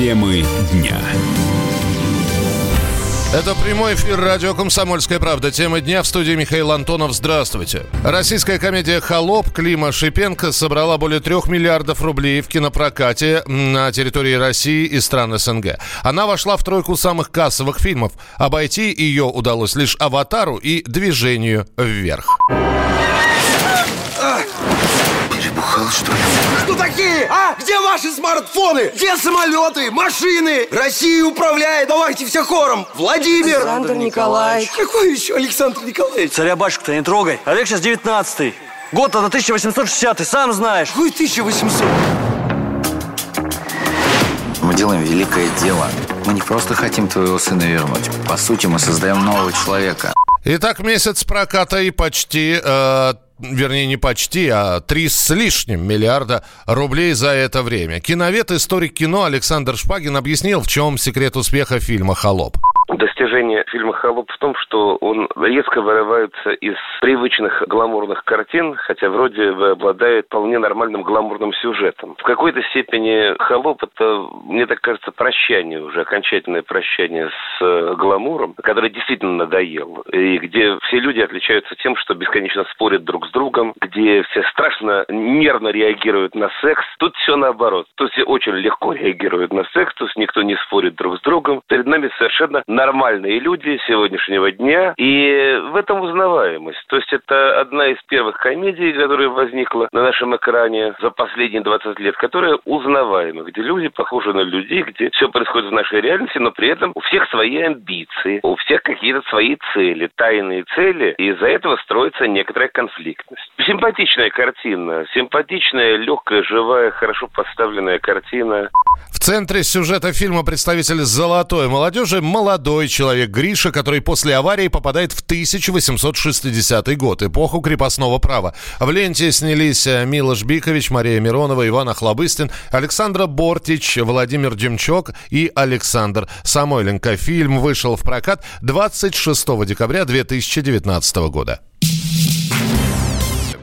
Темы дня. Это прямой эфир радио «Комсомольская правда». Тема дня в студии Михаил Антонов. Здравствуйте. Российская комедия «Холоп» Клима Шипенко собрала более трех миллиардов рублей в кинопрокате на территории России и стран СНГ. Она вошла в тройку самых кассовых фильмов. Обойти ее удалось лишь «Аватару» и «Движению вверх». Перебухал, что ли? Кто такие? А? Где ваши смартфоны? Где самолеты? Машины? Россию управляет. Давайте все хором. Владимир. Александр Николаевич. Какой еще Александр Николаевич? Царя-батюшку-то не трогай. Олег сейчас 19-й. Год-то 1860 сам знаешь. Какой 1800? Мы делаем великое дело. Мы не просто хотим твоего сына вернуть. По сути, мы создаем нового человека. Итак, месяц проката и почти, э, вернее, не почти, а три с лишним миллиарда рублей за это время. Киновед, историк кино Александр Шпагин объяснил, в чем секрет успеха фильма «Холоп». Достижение фильма «Холоп» в том, что он резко вырывается из привычных гламурных картин, хотя вроде бы обладает вполне нормальным гламурным сюжетом. В какой-то степени «Холоп» — это, мне так кажется, прощание уже, окончательное прощание с э, гламуром, который действительно надоел, и где все люди отличаются тем, что бесконечно спорят друг с другом, где все страшно нервно реагируют на секс. Тут все наоборот. Тут все очень легко реагируют на секс, тут никто не спорит друг с другом. Перед нами совершенно нормальные люди сегодняшнего дня, и в этом узнаваемость. То есть это одна из первых комедий, которая возникла на нашем экране за последние 20 лет, которая узнаваема, где люди похожи на людей, где все происходит в нашей реальности, но при этом у всех свои амбиции, у всех какие-то свои цели, тайные цели, и из-за этого строится некоторая конфликтность. Симпатичная картина, симпатичная, легкая, живая, хорошо поставленная картина. Центре сюжета фильма представитель золотой молодежи – молодой человек Гриша, который после аварии попадает в 1860 год, эпоху крепостного права. В ленте снялись э, Милош Бикович, Мария Миронова, Иван Охлобыстин, Александра Бортич, Владимир Демчок и Александр Самойленко. Фильм вышел в прокат 26 декабря 2019 года.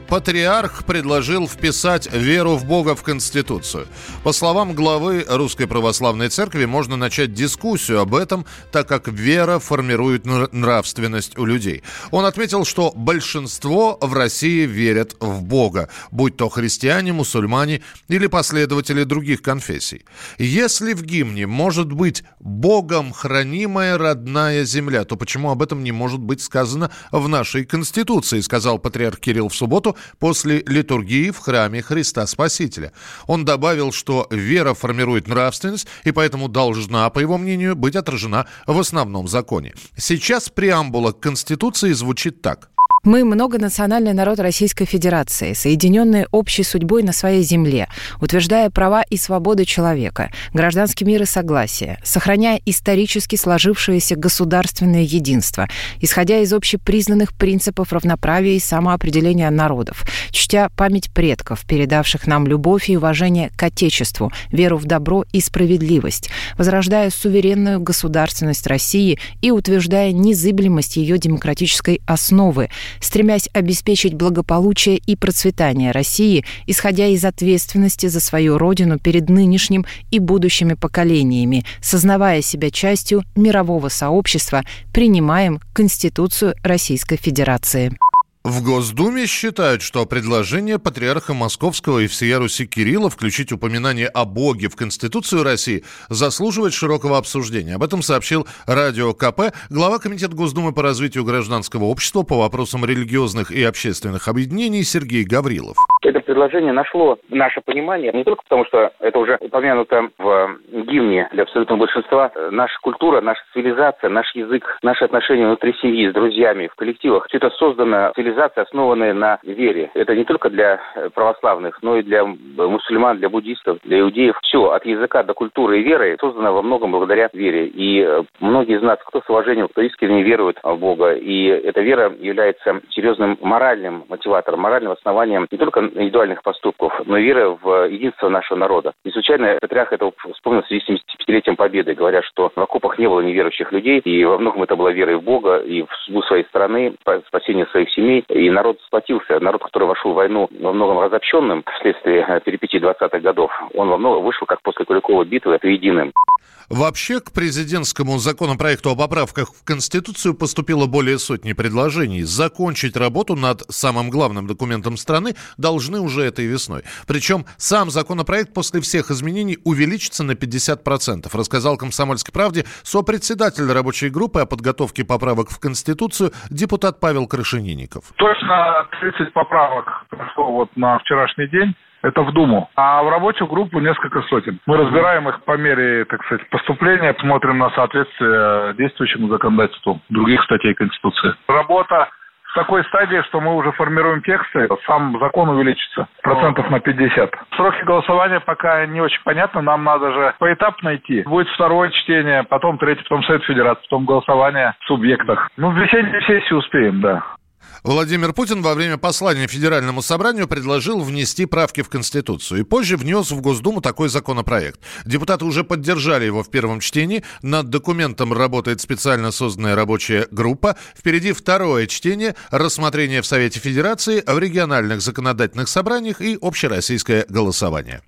Патриарх предложил вписать веру в Бога в Конституцию. По словам главы Русской Православной Церкви, можно начать дискуссию об этом, так как вера формирует нравственность у людей. Он отметил, что большинство в России верят в Бога, будь то христиане, мусульмане или последователи других конфессий. Если в гимне может быть «Богом хранимая родная земля», то почему об этом не может быть сказано в нашей Конституции, сказал патриарх Кирилл в субботу после литургии в храме Христа Спасителя. Он добавил, что вера формирует нравственность и поэтому должна, по его мнению, быть отражена в основном законе. Сейчас преамбула к Конституции звучит так. Мы многонациональный народ Российской Федерации, соединенные общей судьбой на своей земле, утверждая права и свободы человека, гражданский мир и согласие, сохраняя исторически сложившееся государственное единство, исходя из общепризнанных принципов равноправия и самоопределения народов, чтя память предков, передавших нам любовь и уважение к Отечеству, веру в добро и справедливость, возрождая суверенную государственность России и утверждая незыблемость ее демократической основы, стремясь обеспечить благополучие и процветание России, исходя из ответственности за свою родину перед нынешним и будущими поколениями, сознавая себя частью мирового сообщества, принимаем Конституцию Российской Федерации. В Госдуме считают, что предложение патриарха Московского и всея Руси Кирилла включить упоминание о Боге в Конституцию России заслуживает широкого обсуждения. Об этом сообщил Радио КП глава Комитета Госдумы по развитию гражданского общества по вопросам религиозных и общественных объединений Сергей Гаврилов. Это предложение нашло наше понимание не только потому, что это уже упомянуто в гимне для абсолютного большинства. Наша культура, наша цивилизация, наш язык, наши отношения внутри семьи, с друзьями, в коллективах. Все это создано цивилизация, основанная на вере. Это не только для православных, но и для мусульман, для буддистов, для иудеев. Все, от языка до культуры и веры создано во многом благодаря вере. И многие из нас, кто с уважением, кто искренне верует в Бога. И эта вера является серьезным моральным мотиватором, моральным основанием не только индивидуальных поступков, но и вера в единство нашего народа. Не случайно Патриарх это вспомнил в связи с 75-летием Победы, говоря, что в окопах не было неверующих людей, и во многом это была вера и в Бога, и в судьбу своей страны, спасение своих семей, изменений, и народ сплотился. Народ, который вошел в войну во многом разобщенным вследствие э, перипетий 20-х годов, он во многом вышел, как после Куликовой битвы, это единым. Вообще к президентскому законопроекту о поправках в Конституцию поступило более сотни предложений. Закончить работу над самым главным документом страны должны уже этой весной. Причем сам законопроект после всех изменений увеличится на 50%, рассказал «Комсомольской правде» сопредседатель рабочей группы о подготовке поправок в Конституцию депутат Павел Крашенинников. Точно 30 поправок прошло вот на вчерашний день. Это в Думу. А в рабочую группу несколько сотен. Мы разбираем их по мере, так сказать, поступления, смотрим на соответствие действующему законодательству других статей Конституции. Работа в такой стадии, что мы уже формируем тексты, сам закон увеличится процентов на 50. Сроки голосования пока не очень понятно, нам надо же поэтапно идти. Будет второе чтение, потом третье, потом Совет Федерации, потом голосование в субъектах. Ну, в весенней сессии успеем, да. Владимир Путин во время послания Федеральному собранию предложил внести правки в Конституцию и позже внес в Госдуму такой законопроект. Депутаты уже поддержали его в первом чтении. Над документом работает специально созданная рабочая группа. Впереди второе чтение, рассмотрение в Совете Федерации, в региональных законодательных собраниях и общероссийское голосование.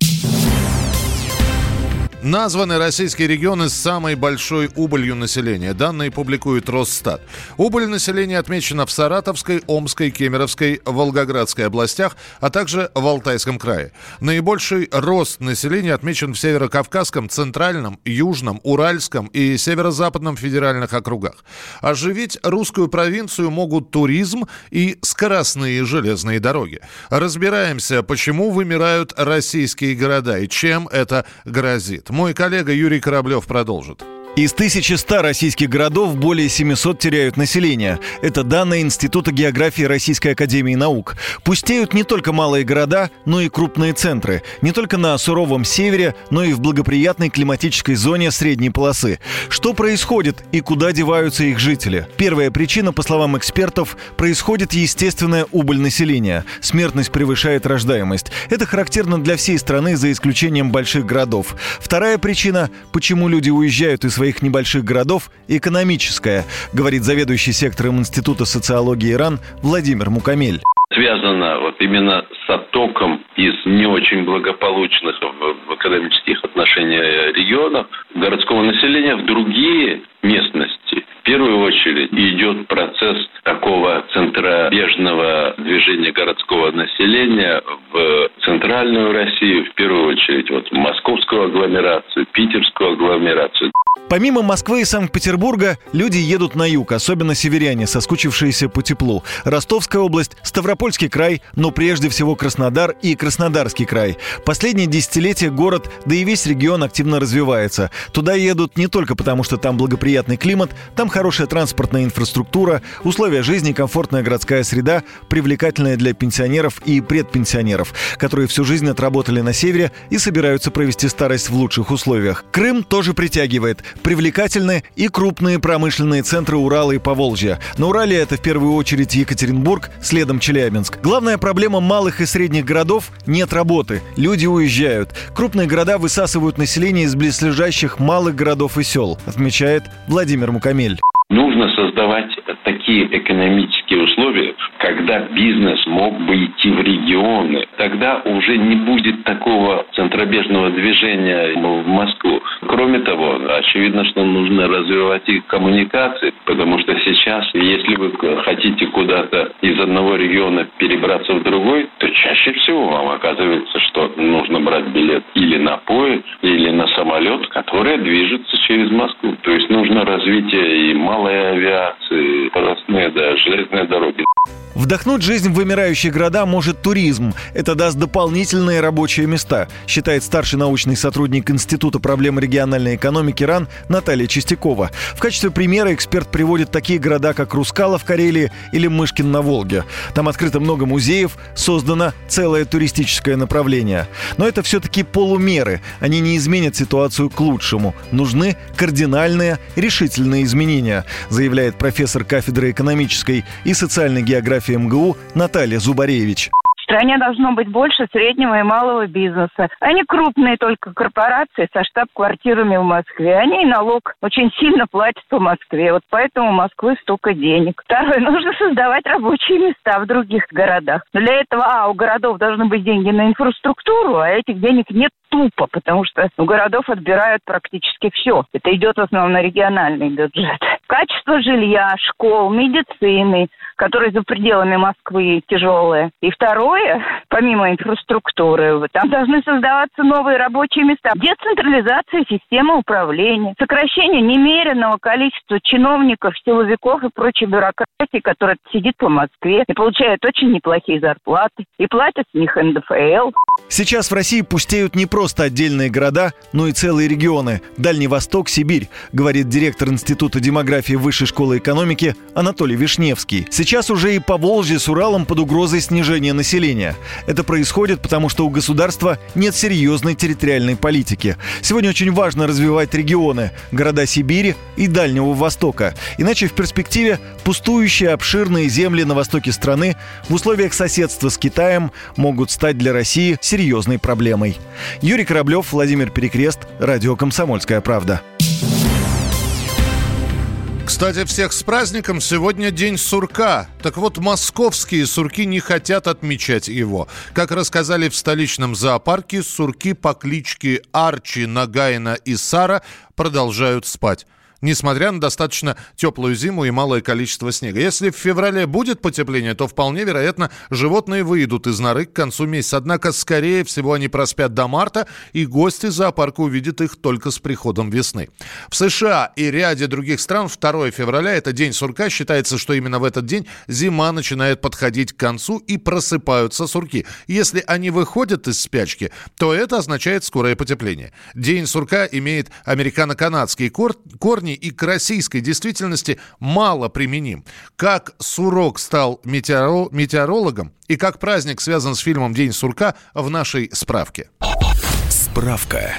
Названы российские регионы с самой большой убылью населения. Данные публикует Росстат. Убыль населения отмечена в Саратовской, Омской, Кемеровской, Волгоградской областях, а также в Алтайском крае. Наибольший рост населения отмечен в Северо-Кавказском, Центральном, Южном, Уральском и Северо-Западном федеральных округах. Оживить русскую провинцию могут туризм и скоростные железные дороги. Разбираемся, почему вымирают российские города и чем это грозит. Мой коллега Юрий Кораблев продолжит. Из 1100 российских городов более 700 теряют население. Это данные Института географии Российской Академии Наук. Пустеют не только малые города, но и крупные центры. Не только на суровом севере, но и в благоприятной климатической зоне средней полосы. Что происходит и куда деваются их жители? Первая причина, по словам экспертов, происходит естественная убыль населения. Смертность превышает рождаемость. Это характерно для всей страны, за исключением больших городов. Вторая причина, почему люди уезжают из своих небольших городов экономическая, говорит заведующий сектором Института социологии Иран Владимир Мукамель связано вот именно с оттоком из не очень благополучных в экономических отношениях регионов городского населения в другие местности. В первую очередь идет процесс такого центробежного движения городского населения в центральную Россию, в первую очередь вот в московскую агломерацию, питерскую агломерацию. Помимо Москвы и Санкт-Петербурга, люди едут на юг, особенно северяне, соскучившиеся по теплу. Ростовская область, Ставропольский край, но прежде всего Краснодар и Краснодарский край. Последние десятилетия город, да и весь регион активно развивается. Туда едут не только потому, что там благоприятный климат, там хорошая транспортная инфраструктура, условия жизни, комфортная городская среда, привлекательная для пенсионеров и предпенсионеров, которые всю жизнь отработали на севере и собираются провести старость в лучших условиях. Крым тоже притягивает привлекательны и крупные промышленные центры Урала и Поволжья. На Урале это в первую очередь Екатеринбург, следом Челябинск. Главная проблема малых и средних городов – нет работы. Люди уезжают. Крупные города высасывают население из близлежащих малых городов и сел, отмечает Владимир Мукамель. Нужно создавать такие экономические условия, когда бизнес мог бы идти в регионы. Тогда уже не будет такого центробежного движения в Москву. Кроме того, очевидно, что нужно развивать их коммуникации, потому что сейчас, если вы хотите куда-то из одного региона перебраться в другой, чаще всего вам оказывается, что нужно брать билет или на поезд, или на самолет, который движется через Москву. То есть нужно развитие и малой авиации, скоростные, да, железные дороги. Вдохнуть жизнь в вымирающие города может туризм. Это даст дополнительные рабочие места, считает старший научный сотрудник Института проблем региональной экономики РАН Наталья Чистякова. В качестве примера эксперт приводит такие города, как Рускала в Карелии или Мышкин на Волге. Там открыто много музеев, создано целое туристическое направление. Но это все-таки полумеры. Они не изменят ситуацию к лучшему. Нужны кардинальные, решительные изменения, заявляет профессор кафедры экономической и социальной географии МГУ Наталья Зубаревич стране должно быть больше среднего и малого бизнеса, а не крупные только корпорации со штаб-квартирами в Москве. Они и налог очень сильно платят по Москве. Вот поэтому у Москвы столько денег. Второе, нужно создавать рабочие места в других городах. Для этого, а, у городов должны быть деньги на инфраструктуру, а этих денег нет тупо, потому что у городов отбирают практически все. Это идет в основном на региональный бюджет. Качество жилья, школ, медицины, которые за пределами Москвы тяжелые. И второе, помимо инфраструктуры, там должны создаваться новые рабочие места. Децентрализация системы управления, сокращение немеренного количества чиновников, силовиков и прочей бюрократии, которая сидит по Москве и получает очень неплохие зарплаты, и платят с них НДФЛ. Сейчас в России пустеют не просто отдельные города, но и целые регионы. Дальний Восток, Сибирь, говорит директор Института демографии Высшей школы экономики Анатолий Вишневский. Сейчас уже и по Волжье с Уралом под угрозой снижения населения. Это происходит потому, что у государства нет серьезной территориальной политики. Сегодня очень важно развивать регионы, города Сибири и Дальнего Востока. Иначе в перспективе пустующие обширные земли на востоке страны в условиях соседства с Китаем могут стать для России серьезной проблемой. Юрий Кораблев, Владимир Перекрест, Радио «Комсомольская правда». Кстати, всех с праздником. Сегодня день сурка. Так вот, московские сурки не хотят отмечать его. Как рассказали в столичном зоопарке, сурки по кличке Арчи, Нагайна и Сара продолжают спать несмотря на достаточно теплую зиму и малое количество снега. Если в феврале будет потепление, то вполне вероятно животные выйдут из норы к концу месяца. Однако, скорее всего, они проспят до марта, и гости зоопарка увидят их только с приходом весны. В США и ряде других стран 2 февраля, это день сурка, считается, что именно в этот день зима начинает подходить к концу и просыпаются сурки. Если они выходят из спячки, то это означает скорое потепление. День сурка имеет американо-канадские корни, Японии и к российской действительности мало применим. Как Сурок стал метеоро- метеорологом и как праздник связан с фильмом «День сурка» в нашей справке. Справка.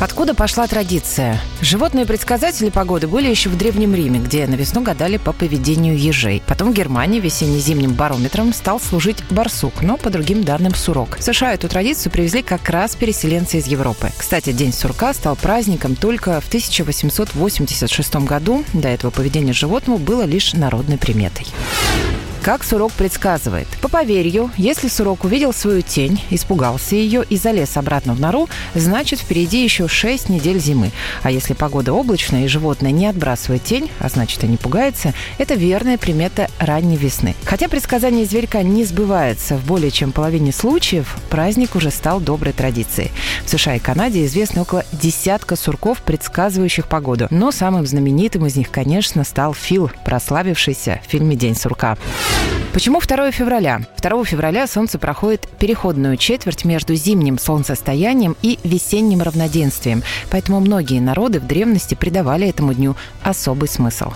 Откуда пошла традиция? Животные предсказатели погоды были еще в Древнем Риме, где на весну гадали по поведению ежей. Потом в Германии весенне-зимним барометром стал служить барсук, но по другим данным сурок. В США эту традицию привезли как раз переселенцы из Европы. Кстати, День сурка стал праздником только в 1886 году. До этого поведение животного было лишь народной приметой. Как Сурок предсказывает. По поверью, если Сурок увидел свою тень, испугался ее и залез обратно в нору, значит впереди еще 6 недель зимы. А если погода облачная и животное не отбрасывает тень, а значит и не пугается, это верная примета ранней весны. Хотя предсказание зверька не сбывается в более чем половине случаев, праздник уже стал доброй традицией. В США и Канаде известно около десятка сурков, предсказывающих погоду. Но самым знаменитым из них, конечно, стал Фил, прославившийся в фильме «День сурка». Почему 2 февраля? 2 февраля Солнце проходит переходную четверть между зимним солнцестоянием и весенним равноденствием, поэтому многие народы в древности придавали этому дню особый смысл.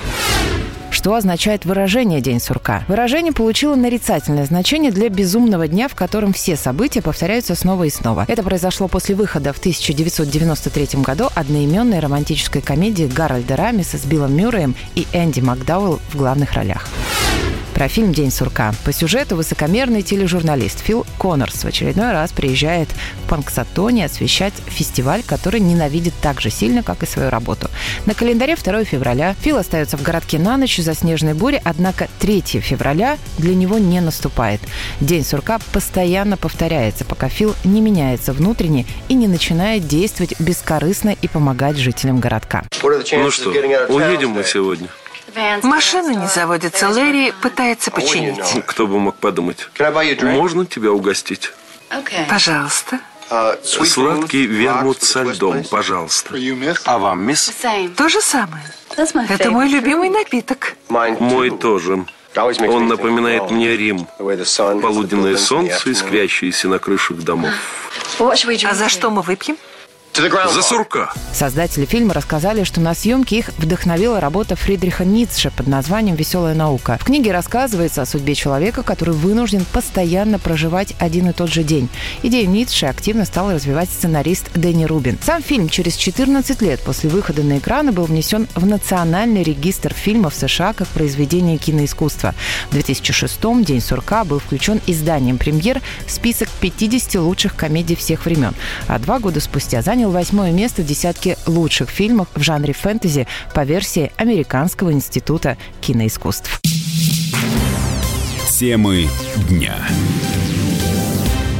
Что означает выражение «День сурка»? Выражение получило нарицательное значение для безумного дня, в котором все события повторяются снова и снова. Это произошло после выхода в 1993 году одноименной романтической комедии Гарольда Рамиса с Биллом Мюрреем и Энди Макдауэлл в главных ролях про фильм «День сурка». По сюжету высокомерный тележурналист Фил Коннорс в очередной раз приезжает в Панксатоне освещать фестиваль, который ненавидит так же сильно, как и свою работу. На календаре 2 февраля Фил остается в городке на ночь за снежной бури, однако 3 февраля для него не наступает. День сурка постоянно повторяется, пока Фил не меняется внутренне и не начинает действовать бескорыстно и помогать жителям городка. Ну что, уедем мы сегодня? Машина не заводится. Лэри пытается починить. Кто бы мог подумать. Можно тебя угостить? Пожалуйста. Сладкий вермут со льдом, пожалуйста. А вам, мисс? То же самое. Это мой любимый напиток. Мой тоже. Он напоминает мне Рим. Полуденное солнце, искрящееся на крышах домов. А за что мы выпьем? За сурка. Создатели фильма рассказали, что на съемке их вдохновила работа Фридриха Ницше под названием «Веселая наука». В книге рассказывается о судьбе человека, который вынужден постоянно проживать один и тот же день. Идею Ницше активно стал развивать сценарист Дэнни Рубин. Сам фильм через 14 лет после выхода на экраны был внесен в Национальный регистр фильмов США как произведение киноискусства. В 2006-м «День сурка» был включен изданием «Премьер» в список 50 лучших комедий всех времен, а два года спустя занял восьмое место в десятке лучших фильмов в жанре фэнтези по версии Американского института киноискусств. Темы дня.